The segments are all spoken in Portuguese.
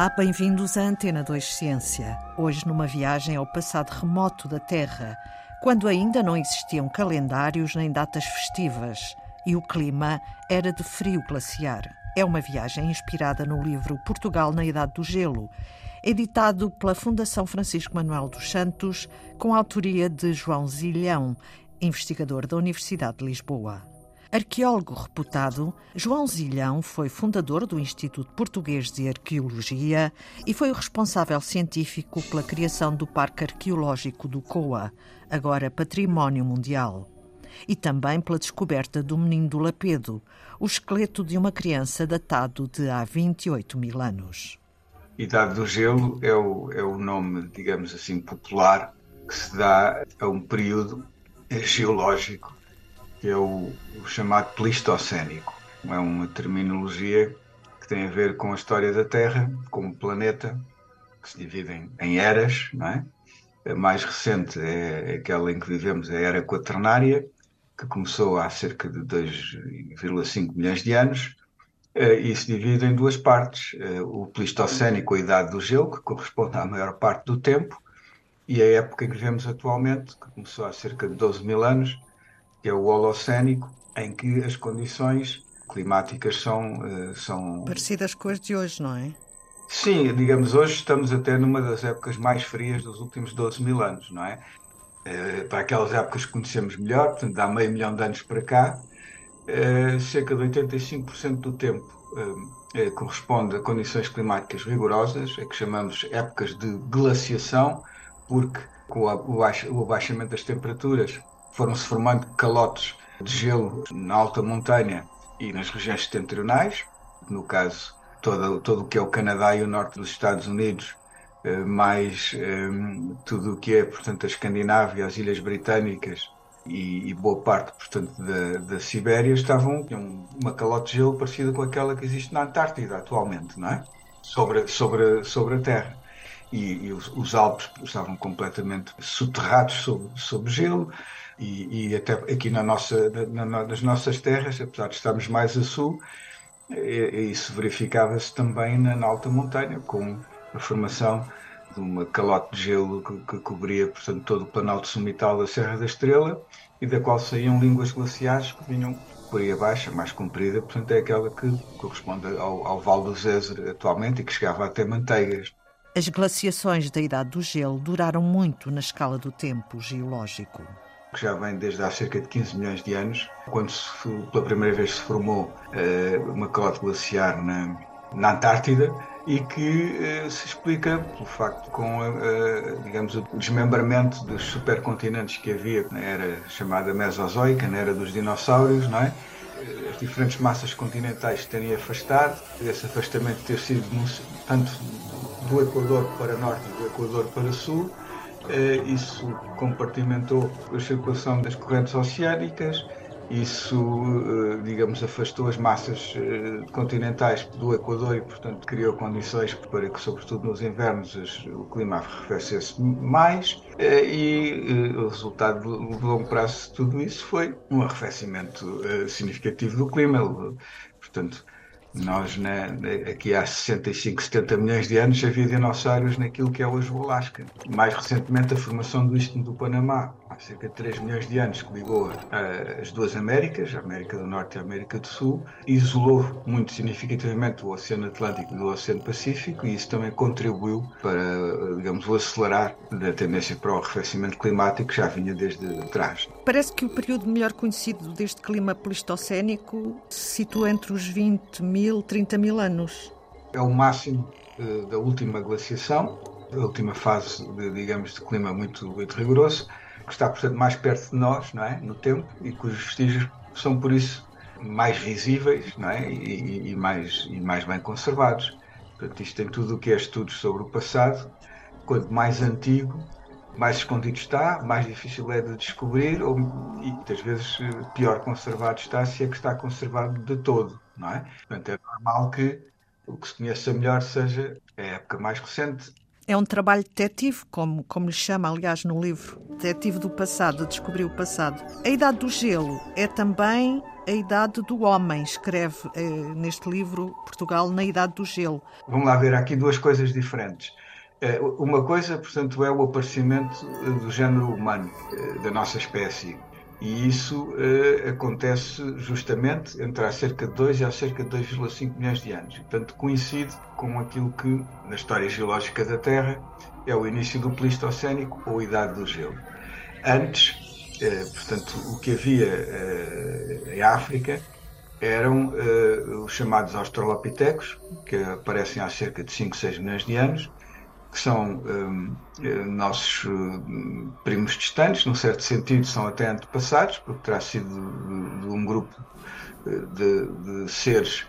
Olá, bem-vindos à Antena 2 Ciência. Hoje numa viagem ao passado remoto da Terra, quando ainda não existiam calendários nem datas festivas e o clima era de frio glaciar. É uma viagem inspirada no livro Portugal na Idade do Gelo, editado pela Fundação Francisco Manuel dos Santos, com a autoria de João Zilhão, investigador da Universidade de Lisboa. Arqueólogo reputado, João Zilhão foi fundador do Instituto Português de Arqueologia e foi o responsável científico pela criação do Parque Arqueológico do Coa, agora Património Mundial. E também pela descoberta do Menino do Lapedo, o esqueleto de uma criança datado de há 28 mil anos. Idade do Gelo é o, é o nome, digamos assim, popular que se dá a um período geológico que é o, o chamado Pleistocénico. É uma terminologia que tem a ver com a história da Terra como planeta, que se divide em, em eras, não é? A mais recente é aquela em que vivemos, a Era Quaternária, que começou há cerca de 2,5 milhões de anos, eh, e se divide em duas partes. Eh, o Pleistocénico, a Idade do Gelo, que corresponde à maior parte do tempo, e a época em que vivemos atualmente, que começou há cerca de 12 mil anos, que é o Holocénico, em que as condições climáticas são, eh, são. Parecidas com as de hoje, não é? Sim, digamos, hoje estamos até numa das épocas mais frias dos últimos 12 mil anos, não é? Eh, para aquelas épocas que conhecemos melhor, portanto, há meio milhão de anos para cá, eh, cerca de 85% do tempo corresponde a condições climáticas rigorosas, é que chamamos épocas de glaciação, porque com o abaixamento das temperaturas foram-se formando calotes de gelo na alta montanha e nas regiões setentrionais, no caso todo, todo o que é o Canadá e o norte dos Estados Unidos, eh, mais eh, tudo o que é, portanto, a Escandinávia, as Ilhas Britânicas e, e boa parte, portanto, da, da Sibéria estavam uma calote de gelo parecida com aquela que existe na Antártida atualmente, não é? Sobre, sobre, sobre a Terra. E, e os, Alpes estavam completamente soterrados sob, sob gelo e, e até aqui na nossa, na, nas nossas terras, apesar de estarmos mais a sul, isso verificava-se também na, na, alta montanha, com a formação de uma calote de gelo que, que, cobria portanto, todo o planalto sumital da Serra da Estrela e da qual saíam línguas glaciares que vinham por aí abaixo, mais comprida, portanto é aquela que corresponde ao, ao Val do Zézer atualmente e que chegava até Manteigas. As glaciações da Idade do Gelo duraram muito na escala do tempo geológico que já vem desde há cerca de 15 milhões de anos, quando se, pela primeira vez se formou uh, uma calote glaciar na, na Antártida e que uh, se explica pelo facto com, uh, digamos, o desmembramento dos supercontinentes que havia na era chamada Mesozoica, na era dos dinossauros, não é? As diferentes massas continentais terem afastado, esse afastamento ter sido tanto do Equador para norte e do Equador para sul, eh, isso compartimentou a circulação das correntes oceânicas, isso, eh, digamos, afastou as massas eh, continentais do Equador e, portanto, criou condições para que, sobretudo nos invernos, o clima arrefecesse mais. E o resultado de longo prazo de tudo isso foi um arrefecimento significativo do clima. Portanto, nós, né, aqui há 65, 70 milhões de anos, havia dinossauros naquilo que é hoje o Alasca. Mais recentemente, a formação do Istmo do Panamá, há cerca de 3 milhões de anos, que ligou as duas Américas, a América do Norte e a América do Sul, isolou muito significativamente o Oceano Atlântico do Oceano Pacífico e isso também contribuiu para, digamos, o acelerar da tendência para o arrefecimento climático que já vinha desde trás. Parece que o período melhor conhecido deste clima pleistocénico se situa entre os 20 mil mil, 30 mil anos. É o máximo uh, da última glaciação, da última fase, de, digamos, de clima muito, muito rigoroso, que está, portanto, mais perto de nós, não é? No tempo, e cujos vestígios são, por isso, mais visíveis, não é? E, e, mais, e mais bem conservados. Portanto, isto tem tudo o que é estudos sobre o passado. Quanto mais antigo, mais escondido está, mais difícil é de descobrir, ou, e muitas vezes eh, pior conservado está, se é que está conservado de todo não é? Portanto, é normal que o que se conheça melhor seja a época mais recente. É um trabalho detetivo, como, como lhe chama, aliás, no livro. Detetive do passado, descobrir o passado. A Idade do Gelo é também a idade do homem. Escreve eh, neste livro Portugal na idade do gelo. Vamos lá ver aqui duas coisas diferentes. Eh, uma coisa, portanto, é o aparecimento eh, do género humano, eh, da nossa espécie. E isso acontece justamente entre há cerca de 2 e há cerca de 2,5 milhões de anos. Portanto, coincide com aquilo que, na história geológica da Terra, é o início do Pleistocénico ou Idade do Gelo. Antes, portanto, o que havia em África eram os chamados Australopitecos, que aparecem há cerca de 5, 6 milhões de anos, que são um, eh, nossos hum, primos distantes, num certo sentido são até antepassados, porque terá sido de, de um grupo eh, de, de, seres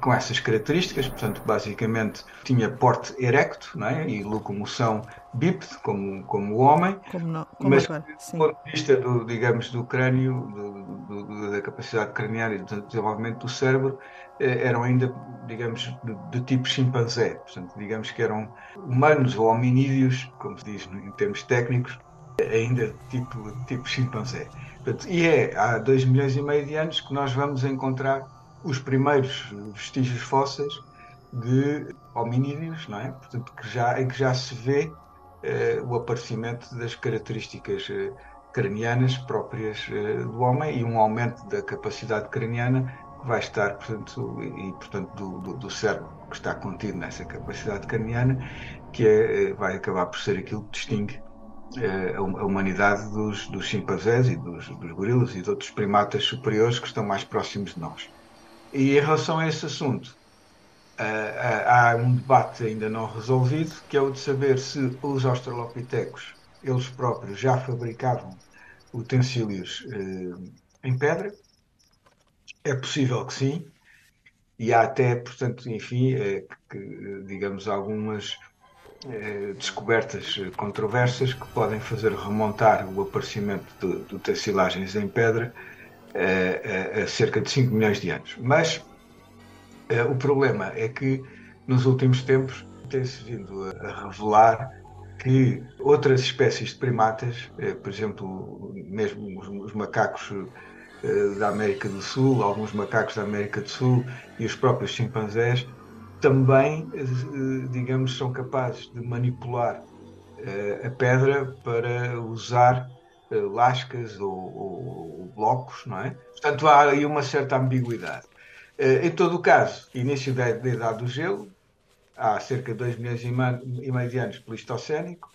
com essas características, portanto, basicamente tinha porte erecto não é? e locomoção bípede, como, como o homem, como não, como mas agora, do ponto de vista do, digamos, do crânio, do, do, da capacidade craniana e do desenvolvimento do cérebro, eh, eram ainda, digamos, de, de, tipo chimpanzé. Portanto, digamos que eram humanos ou hominídeos, como se diz em termos técnicos, ainda tipo, tipo chimpanzé. Portanto, e é há 2 milhões e meio de anos que nós vamos encontrar os primeiros vestígios fósseis de hominídeos, não é? Portanto, que já, em que já se vê eh, o aparecimento das características eh, cranianas próprias eh, do homem e um aumento da capacidade craniana vai estar, portanto, e, portanto, do, do, do, cérebro que está contido nessa capacidade craniana, que é, vai acabar por ser aquilo que distingue eh, a humanidade dos, dos chimpanzés e dos, dos gorilas e de outros primatas superiores que estão mais próximos de nós. E em relação a esse assunto, eh, há um debate ainda não resolvido, que é o de saber se os australopitecos, eles próprios, já fabricavam utensílios eh, em pedra, é possível que sim, e há até, portanto, enfim, que, digamos, algumas descobertas controversas que podem fazer remontar o aparecimento de, de tecilagens em pedra é, a cerca de 5 milhões de anos. Mas o problema é que nos últimos tempos tem-se vindo a, revelar que outras espécies de primatas, por exemplo, mesmo os, os macacos eh, da América do Sul, alguns macacos da América do Sul e os próprios chimpanzés também, eh, digamos, são capazes de manipular eh, a pedra para usar lascas ou, ou, blocos, não é? Portanto, há aí uma certa ambiguidade. Em todo o caso, início da, da Idade do Gelo, há cerca de 2 milhões e meio de anos pleistocénico,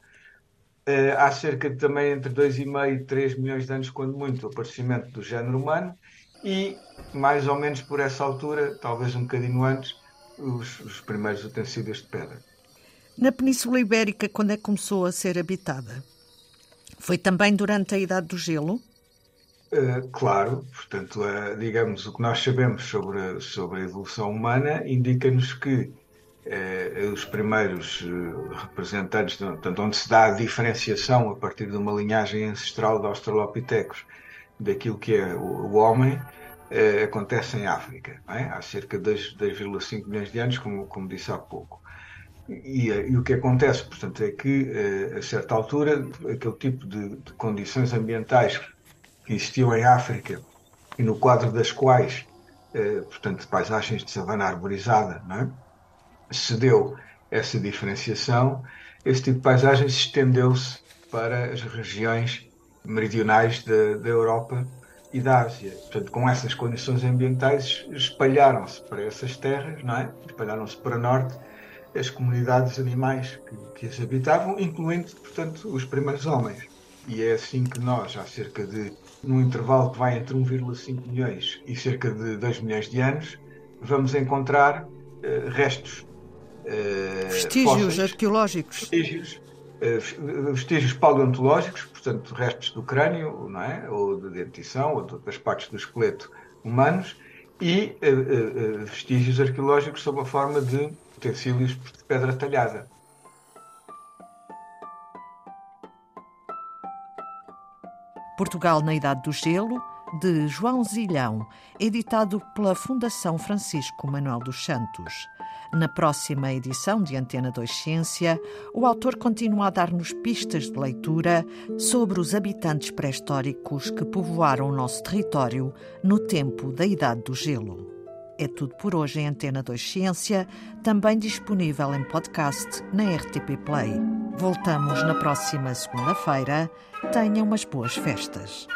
Uh, há cerca de também entre 2,5 e 3 milhões de anos, quando muito, o aparecimento do género humano e, mais ou menos por essa altura, talvez um bocadinho antes, os, os primeiros utensílios de pedra. Na Península Ibérica, quando é que começou a ser habitada? Foi também durante a Idade do Gelo? Uh, claro, portanto, uh, digamos, o que nós sabemos sobre, sobre a evolução humana indica-nos que eh, os primeiros representantes, portanto, onde se dá a diferenciação a partir de uma linhagem ancestral de Australopithecus daquilo que é o, o homem, acontece em África, é? há cerca de 2,5 milhões de anos, como, como disse há pouco. E, e, o que acontece, portanto, é que a certa altura, aquele tipo de, de condições ambientais que existiam em África e no quadro das quais, portanto, paisagens de savana arborizada, é? se deu essa diferenciação, esse tipo de paisagem se estendeu-se para as regiões meridionais da, da Europa e da Ásia. Portanto, com essas condições ambientais, espalharam-se para essas terras, não é? espalharam-se para norte as comunidades animais que, que as habitavam, incluindo, portanto, os primeiros homens. E é assim que nós, há cerca de, num intervalo que vai entre 1,5 milhões e cerca de 2 milhões de anos, vamos encontrar uh, restos eh, vestígios fósseis, arqueológicos. Vestígios, eh, vestígios paleontológicos, portanto, restos do crânio, não é? ou de dentição, ou das partes do esqueleto humanos, e uh, uh, vestígios arqueológicos sob a forma de utensílios de pedra talhada. Portugal na Idade do Gelo, de João Zilhão, editado pela Fundação Francisco Manuel dos Santos. Na próxima edição de Antena 2 Ciência, o autor continua a dar-nos pistas de leitura sobre os habitantes pré-históricos que povoaram o nosso território no tempo da Idade do Gelo. É tudo por hoje em Antena 2 Ciência, também disponível em podcast na RTP Play. Voltamos na próxima segunda-feira. Tenham umas boas festas.